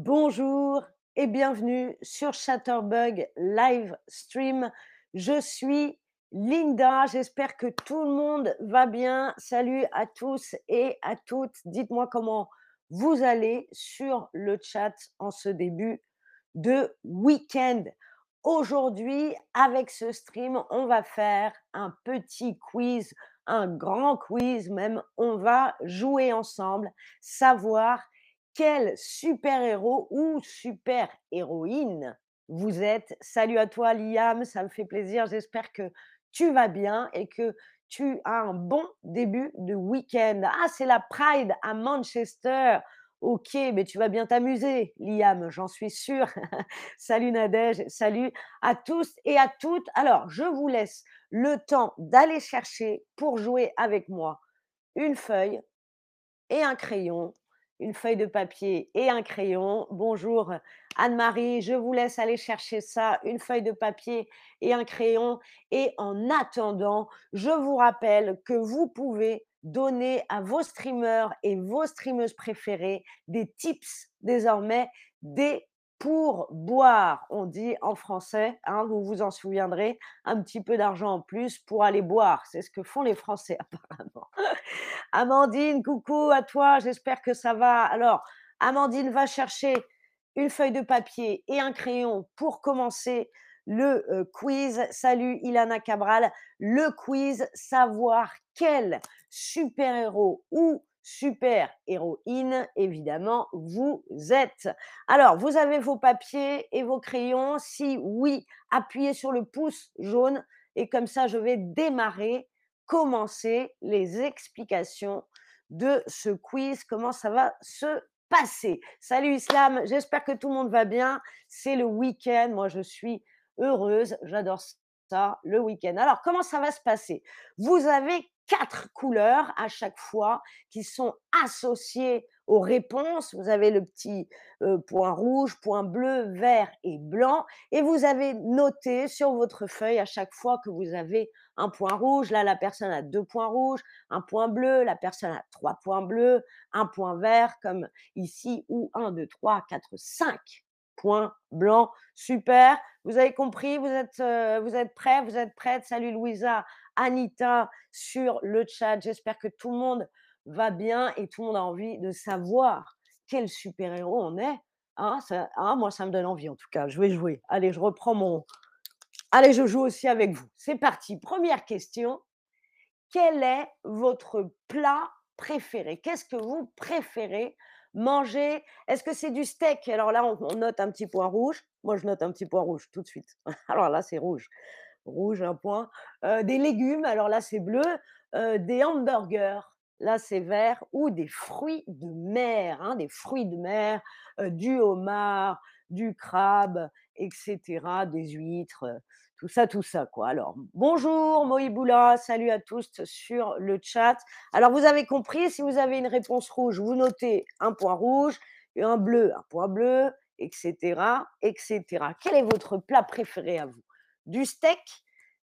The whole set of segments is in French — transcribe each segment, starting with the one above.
Bonjour et bienvenue sur Chatterbug Live Stream. Je suis Linda, j'espère que tout le monde va bien. Salut à tous et à toutes. Dites-moi comment vous allez sur le chat en ce début de week-end. Aujourd'hui, avec ce stream, on va faire un petit quiz, un grand quiz même. On va jouer ensemble, savoir quel super-héros ou super-héroïne vous êtes. Salut à toi Liam, ça me fait plaisir. J'espère que tu vas bien et que tu as un bon début de week-end. Ah, c'est la Pride à Manchester. Ok, mais tu vas bien t'amuser, Liam, j'en suis sûre. salut Nadège, salut à tous et à toutes. Alors, je vous laisse le temps d'aller chercher pour jouer avec moi une feuille et un crayon une feuille de papier et un crayon. Bonjour Anne-Marie, je vous laisse aller chercher ça, une feuille de papier et un crayon. Et en attendant, je vous rappelle que vous pouvez donner à vos streamers et vos streameuses préférées des tips désormais, des pour boire, on dit en français, hein, vous vous en souviendrez, un petit peu d'argent en plus pour aller boire. C'est ce que font les Français apparemment. Amandine, coucou à toi, j'espère que ça va. Alors, Amandine va chercher une feuille de papier et un crayon pour commencer le euh, quiz. Salut Ilana Cabral, le quiz savoir quel super-héros ou super-héroïne, évidemment, vous êtes. Alors, vous avez vos papiers et vos crayons. Si oui, appuyez sur le pouce jaune et comme ça, je vais démarrer, commencer les explications de ce quiz, comment ça va se passer? Salut Islam, j'espère que tout le monde va bien. C'est le week-end, moi je suis heureuse, j'adore ça, le week-end. Alors, comment ça va se passer? Vous avez quatre couleurs à chaque fois qui sont associées aux réponses. Vous avez le petit euh, point rouge, point bleu, vert et blanc. Et vous avez noté sur votre feuille à chaque fois que vous avez un point rouge. Là, la personne a deux points rouges, un point bleu, la personne a trois points bleus, un point vert comme ici, ou un, deux, trois, quatre, cinq points blancs. Super. Vous avez compris, vous êtes, euh, vous êtes prêts, vous êtes prête. Salut Louisa Anita sur le chat. J'espère que tout le monde va bien et tout le monde a envie de savoir quel super-héros on est. Hein, hein, moi, ça me donne envie en tout cas. Je vais jouer. Allez, je reprends mon. Allez, je joue aussi avec vous. C'est parti. Première question. Quel est votre plat préféré? Qu'est-ce que vous préférez manger? Est-ce que c'est du steak? Alors là, on, note un petit point rouge. Moi, je note un petit point rouge tout de suite. Alors là, c'est rouge rouge, un point. des légumes, alors là c'est bleu. des hamburgers, là c'est vert. Ou des fruits de mer, hein, des fruits de mer, du homard, du crabe, etc. Des huîtres, tout ça, tout ça. quoi. Alors, bonjour Moïboula, salut à tous sur le chat. Alors, vous avez compris, si vous avez une réponse rouge, vous notez un point rouge, et un bleu, un point bleu, etc., etc. Quel est votre plat préféré à vous? Du steak,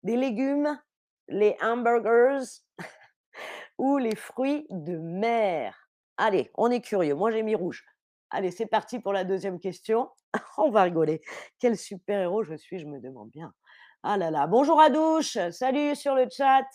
des légumes, les hamburgers ou les fruits de mer Allez, on est curieux. Moi, j'ai mis rouge. Allez, c'est parti pour la deuxième question. on va rigoler. Quel super-héros je suis, je me demande bien. Ah là là. Bonjour à douche. Salut sur le chat.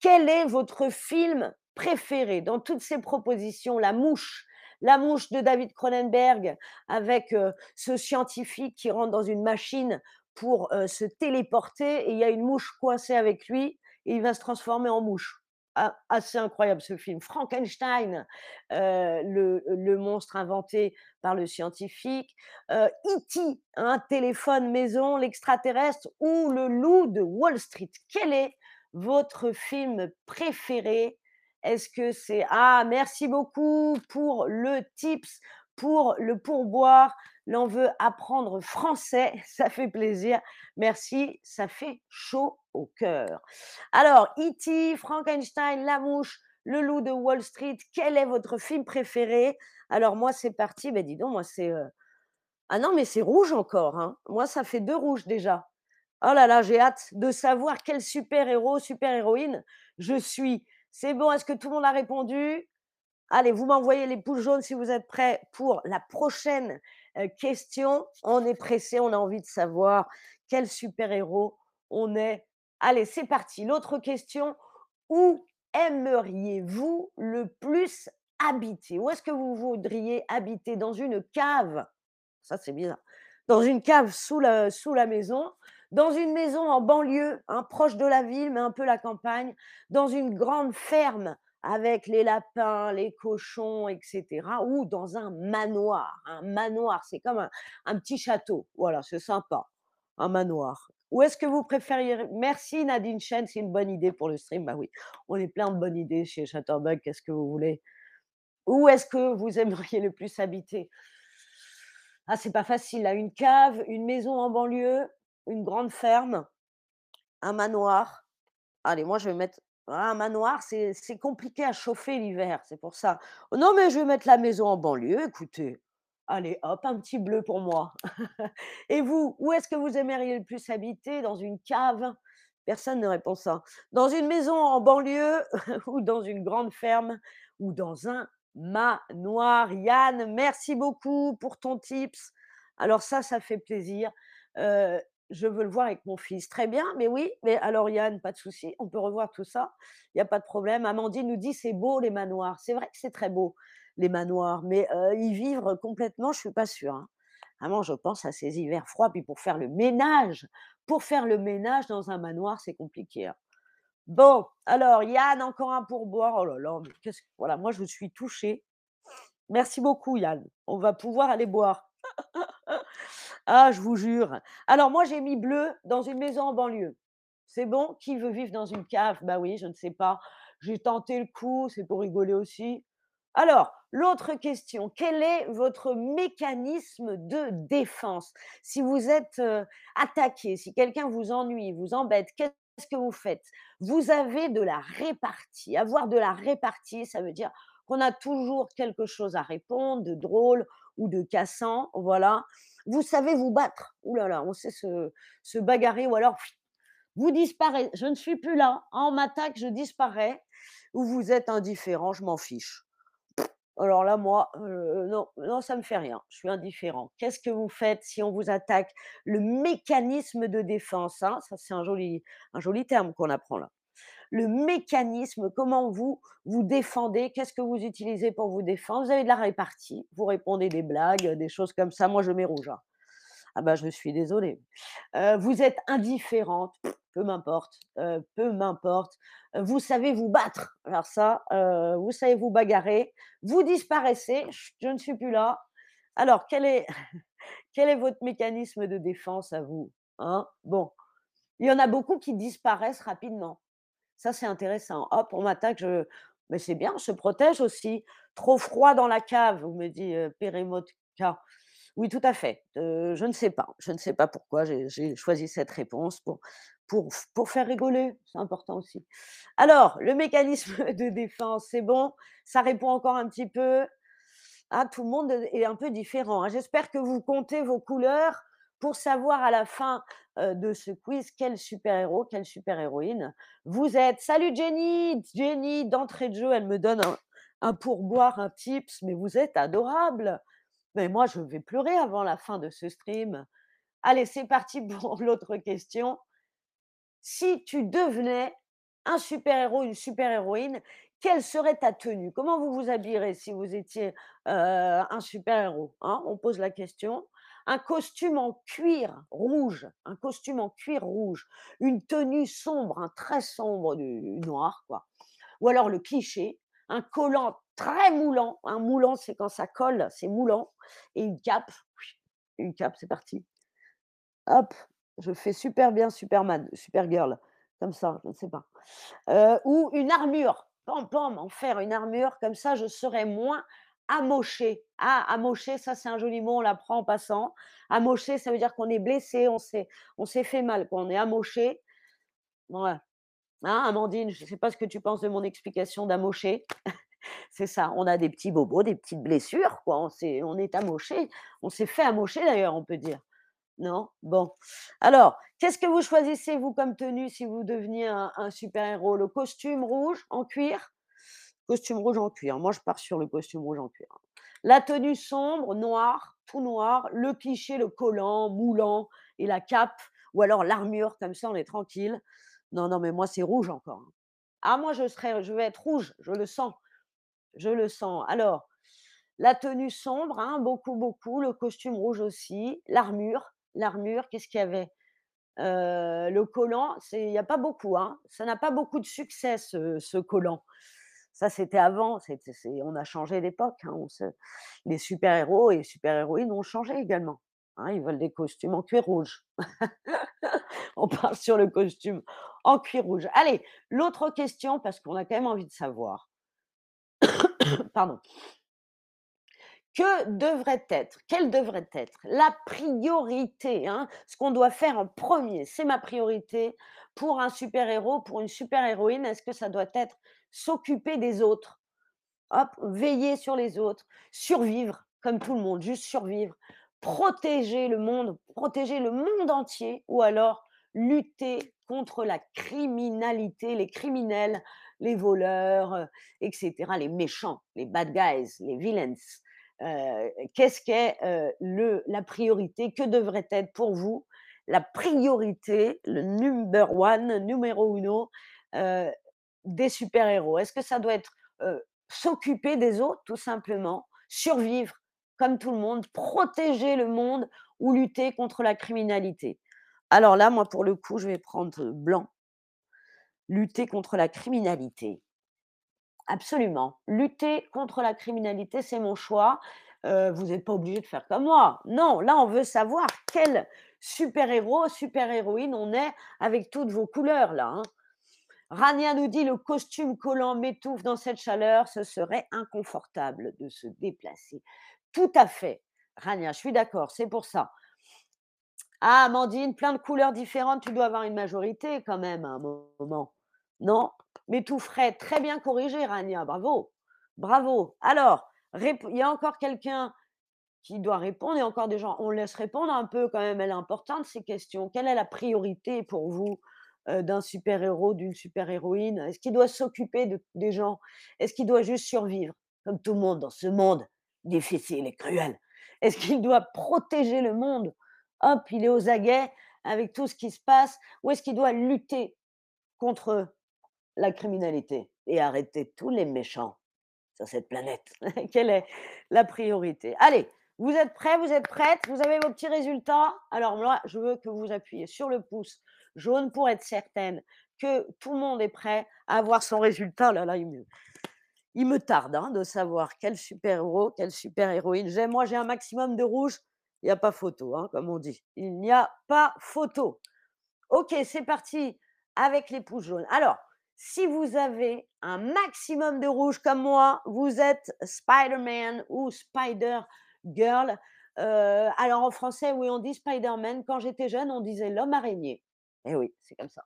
Quel est votre film préféré? Dans toutes ces propositions La mouche. La mouche de David Cronenberg avec euh, ce scientifique qui rentre dans une machine pour se téléporter et il y a une mouche coincée avec lui et il va se transformer en mouche. Ah, assez incroyable ce film. Frankenstein, le, monstre inventé par le scientifique. E.T., un téléphone maison, l'extraterrestre ou le loup de Wall Street. Quel est votre film préféré? Est-ce que c'est... Ah, merci beaucoup pour le tips, pour le pourboire l'on veut apprendre français, ça fait plaisir. Merci, ça fait chaud au cœur. Alors, E.T., Frankenstein, La Mouche, Le Loup de Wall Street, quel est votre film préféré? Alors, moi, c'est parti. Ben, dis donc, moi, c'est. Euh, ah non, mais c'est rouge encore. Hein. Moi, ça fait deux rouges déjà. Oh là là, j'ai hâte de savoir quel super-héros, super-héroïne je suis. C'est bon, est-ce que tout le monde a répondu? Allez, vous m'envoyez les pouces jaunes si vous êtes prêts pour la prochaine question, on est pressé, on a envie de savoir quel super-héros on est. Allez, c'est parti. L'autre question, où aimeriez-vous le plus habiter? Où est-ce que vous voudriez habiter? Dans une cave? Ça, c'est bien. Dans une cave sous la sous la maison, dans une maison en banlieue, hein, proche de la ville, mais un peu la campagne, dans une grande ferme avec les lapins, les cochons, et cetera, ou dans un manoir. Un manoir, c'est comme un petit château. Voilà, c'est sympa, un manoir. Où est-ce que vous préfériez merci Nadine Chen, c'est une bonne idée pour le stream. Bah oui, on est plein de bonnes idées chez Chatterbug, qu'est-ce que vous voulez? Où est-ce que vous aimeriez le plus habiter? Ah, c'est pas facile là, une cave, une maison en banlieue, une grande ferme, un manoir. Allez, moi je vais mettre un manoir, c'est compliqué à chauffer l'hiver, c'est pour ça. Oh non, mais je vais mettre la maison en banlieue, écoutez. Allez, hop, un petit bleu pour moi. Et vous, où est-ce que vous aimeriez le plus habiter? Dans une cave? Personne ne répond ça. Dans une maison en banlieue ou dans une grande ferme ou dans un manoir? Yann, merci beaucoup pour ton tips. Alors ça, ça fait plaisir. Heu, je veux le voir avec mon fils. Très bien, mais oui, mais alors Yann, pas de souci, on peut revoir tout ça, il y a pas de problème. Amandine nous dit: «C'est beau les manoirs». C'est vrai que c'est très beau, les manoirs, mais heu, y vivre complètement, je suis pas sûre, hein. Vraiment, je pense à ces hivers froids, puis pour faire le ménage pour faire le ménage dans un manoir, c'est compliqué, hein. Bon, alors Yann, encore un pourboire. Oh là là, qu'est-ce voilà, moi je suis touchée. Merci beaucoup Yann, on va pouvoir aller boire. Ah, je vous jure. Alors moi, j'ai mis bleu dans une maison en banlieue. C'est bon? Qui veut vivre dans une cave? Bah oui, je ne sais pas. J'ai tenté le coup, c'est pour rigoler aussi. Alors, l'autre question, quel est votre mécanisme de défense? Si vous êtes, attaqué, si quelqu'un vous ennuie, vous embête, qu'est-ce que vous faites? Vous avez de la répartie. Avoir de la répartie, ça veut dire qu'on a toujours quelque chose à répondre de drôle ou de cassant, voilà. Vous savez vous battre. Ouh là là, on sait se bagarrer ou alors vous disparaissez. Je ne suis plus là, on m'attaque, je disparais ou vous êtes indifférent, je m'en fiche. Alors là, moi, non, non, ça me fait rien, je suis indifférent. Qu'est-ce que vous faites si on vous attaque? Le mécanisme de défense, hein, ça c'est un joli un joli terme qu'on apprend là. Le mécanisme, comment vous vous défendez, qu'est-ce que vous utilisez pour vous défendre? Vous avez de la répartie, vous répondez des blagues, des choses comme ça. Moi, je mets rouge, hein. Ah bah, je suis désolée. Heu, vous êtes indifférente, peu m'importe, heu, peu m'importe. Vous savez vous battre, ça, heu, vous savez vous bagarrer. Vous disparaissez, je ne suis plus là. Alors quel est quel est votre mécanisme de défense à vous? Hein? Bon, il y en a beaucoup qui disparaissent rapidement. Ça, c'est intéressant. Hop, on m'attaque, je mais c'est bien, on se protège aussi. Trop froid dans la cave, vous me dit, Pérémotka. Oui, tout à fait. Heu, je ne sais pas. Je ne sais pas pourquoi j'ai choisi cette réponse pour pour pour faire rigoler, c'est important aussi. Alors, le mécanisme de défense, c'est bon? Ça répond encore un petit peu? Ah, tout le monde est un peu différent, hein. J'espère que vous comptez vos couleurs pour savoir à la fin, heu, de ce quiz quel super-héros, quelle super-héroïne vous êtes? Salut Jenny! Jenny, d'entrée de jeu, elle me donne un pourboire, un tips, mais vous êtes adorable! Mais moi, je vais pleurer avant la fin de ce stream. Allez, c'est parti pour l'autre question. Si tu devenais un super-héros, une super-héroïne, quelle serait ta tenue? Comment vous vous habillerez si vous étiez, heu, un super-héros, hein? On pose la question. Un costume en cuir rouge, un costume en cuir rouge, une tenue sombre, hein, très sombre, du noir quoi. Ou alors le cliché, un collant très moulant, un moulant, c'est quand ça colle, c'est moulant et une cape. Une cape, c'est parti. Hop, je fais super bien Superman, Supergirl, comme ça, je ne sais pas. Heu, ou une armure, pam pam, en fer, une armure, comme ça je serais moins amochée. Ah, amochée, ça c'est un joli mot, on l'apprend en passant. Amoché, ça veut dire qu'on est blessé, on s'est fait mal quoi, on est amoché. Ouais. Hein, Amandine, je ne sais pas ce que tu penses de mon explication d'amoché. C'est ça, on a des petits bobos, des petites blessures quoi, on s'est on est amoché, on s'est fait amocher d'ailleurs, on peut dire. Non? Bon. Alors, qu'est-ce que vous choisissez vous comme tenue si vous deveniez un un super-héros? Le costume rouge en cuir? Costume rouge en cuir. Moi, je pars sur le costume rouge en cuir. La tenue sombre, noire, tout noir, le cliché, le collant, moulant et la cape, ou alors l'armure, comme ça on est tranquille. Non, non, mais moi c'est rouge encore. hein. Ah, moi je serais, je vais être rouge, je le sens, je le sens. Alors, la tenue sombre, hein, beaucoup, beaucoup, le costume rouge aussi, l'armure, l'armure, qu'est-ce qu'il y avait? Heu, le collant, il y a pas beaucoup, hein, ça n'a pas beaucoup de succès ce ce collant. Ça, c'était avant, on a changé d'époque, hein, les super-héros et super-héroïnes ont changé également, hein, ils veulent des costumes en cuir rouge. On part sur le costume en cuir rouge. Allez, l'autre question parce qu'on a quand même envie de savoir. Pardon. Que devrait être, quelle devrait être la priorité, hein, ce qu'on doit faire en premier, c'est ma priorité pour un super-héros, pour une super-héroïne, est-ce que ça doit être s'occuper des autres? Hop, veiller sur les autres, survivre comme tout le monde, juste survivre, protéger le monde, protéger le monde entier ou alors lutter contre la criminalité, les criminels, les voleurs, heu, et cetera, les méchants, les bad guys, les villains. Heu, qu'est-ce qu'est, le la priorité? Que devrait être pour vous? La priorité, le number one, numéro uno, heu, des super-héros? Est-ce que ça doit être, s'occuper des autres tout simplement, survivre comme tout le monde, protéger le monde ou lutter contre la criminalité? Alors là, moi, pour le coup, je vais prendre, blanc. Lutter contre la criminalité. Absolument. Lutter contre la criminalité, c'est mon choix. Heu, vous n'êtes pas obligé de faire comme moi. Non, là, on veut savoir quel super-héros, super-héroïne on est avec toutes vos couleurs là, hein. Rania nous dit: «Le costume collant m'étouffe dans cette chaleur, ce serait inconfortable de se déplacer». Tout à fait, Rania, je suis d'accord, c'est pour ça. Ah, Amandine, plein de couleurs différentes, tu dois avoir une majorité quand même à un moment, non? Mais tout frais, très bien corrigé Rania, bravo, bravo. Alors, il y a encore quelqu'un qui doit répondre, a encore des gens on laisse répondre un peu quand même, elle est importante ces questions. Quelle est la priorité pour vous, heu, d'un super-héros, d'une super-héroïne? Est-ce qu'il doit s'occuper de des gens? Est-ce qu'il doit juste survivre, comme tout le monde dans ce monde difficile et cruel? Est-ce qu'il doit protéger le monde? Hop, il est aux aguets avec tout ce qui se passe ou est-ce qu'il doit lutter contre la criminalité et arrêter tous les méchants sur cette planète? Quelle est la priorité? Allez, vous êtes prêts, vous êtes prêtes? Vous avez vos petits résultats? Alors moi, je veux que vous appuyiez sur le pouce jaune pour être certaine que tout le monde est prêt à avoir son résultat. Oh là là, il me tarde, hein, de savoir quel super-héros, quelle super-héroïne j'ai. Moi, j'ai un maximum de rouge, il y a pas photo, hein, comme on dit. Il n'y a pas photo. OK, c'est parti avec les pouces jaunes. Alors, si vous avez un maximum de rouge comme moi, vous êtes Spider-Man ou Spider-Girl. Heu, alors en français, oui, on dit Spider-Man. Quand j'étais jeune, on disait l'homme araignée. Eh oui, c'est comme ça.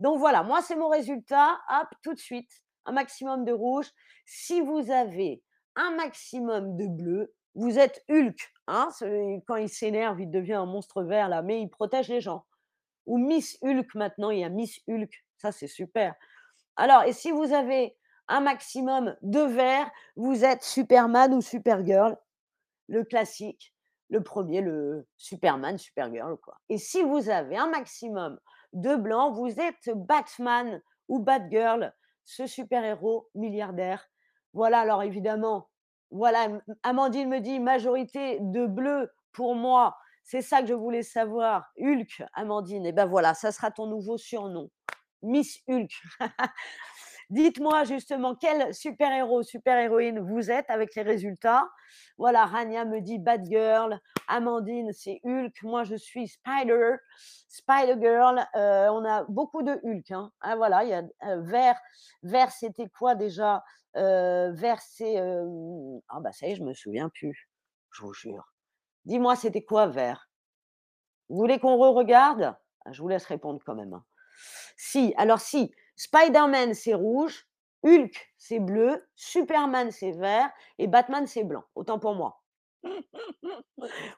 Donc voilà, moi, c'est mon résultat. Hop, tout de suite, un maximum de rouge. Si vous avez un maximum de bleu, vous êtes Hulk, hein, quand il s'énerve, il devient un monstre vert là, mais il protège les gens. Ou Miss Hulk maintenant, il y a Miss Hulk, ça c'est super. Alors et si vous avez un maximum de vert, vous êtes Superman ou Supergirl, le classique, le premier, le Superman, Supergirl quoi. Et si vous avez un maximum de blanc, vous êtes Batman ou Batgirl, ce super-héros milliardaire. Voilà, alors évidemment, voilà, Amandine me dit: «Majorité de bleu pour moi». C'est ça que je voulais savoir. Hulk, Amandine, et ben voilà, ça sera ton nouveau surnom. Miss Hulk. Dites-moi justement quel super-héros, super-héroïne vous êtes avec les résultats. Voilà, Rania me dit Batgirl, Amandine, c'est Hulk, moi je suis Spider, Spider-Girl. Heu, on a beaucoup de Hulk, hein. Ah voilà, il y a, heu, vert vert c'était quoi déjà? Heu, vert c'est, ah bah ça y est, je me souviens plus, je vous jure. Dis-moi, c'était quoi vert? Vous voulez qu'on re-regarde? Ah, je vous laisse répondre quand même, hein. Si, alors si, Spider-Man c'est rouge, Hulk c'est bleu, Superman c'est vert et Batman c'est blanc. Autant pour moi.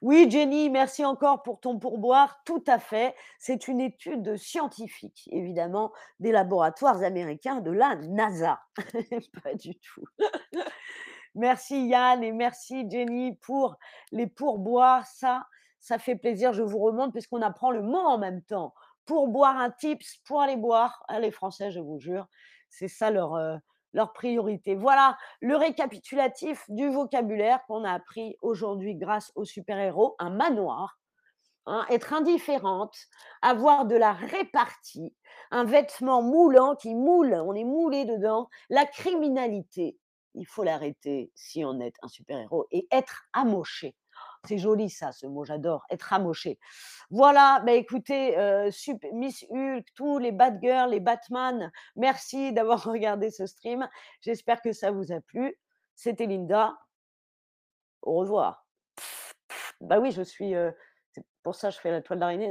Oui, Jenny, merci encore pour ton pourboire. Tout à fait. C'est une étude scientifique, évidemment, des laboratoires américains de la NASA. Pas du tout. Merci Yann et merci Jenny pour les pourboires. Ça, ça fait plaisir. Je vous remonte puisqu'on apprend le mot en même temps. Pourboire un tips pour aller boire. Ah, les Français, je vous jure, c'est ça leur, euh, leur priorité. Voilà le récapitulatif du vocabulaire qu'on a appris aujourd'hui grâce aux super-héros. Un manoir, hein, être indifférente, avoir de la répartie, un vêtement moulant qui moule, on est moulé dedans, la criminalité, il faut l'arrêter si on est un super-héros et être amoché. C'est joli ça, ce mot, j'adore, être amoché. Voilà, bah écoutez, euh, Miss Hulk, tous les Batgirls, les Batman, merci d'avoir regardé ce stream. J'espère que ça vous a plu. C'était Linda. Au revoir. Bah oui, je suis. euh, c'est pour ça que je fais la toile d'araignée. non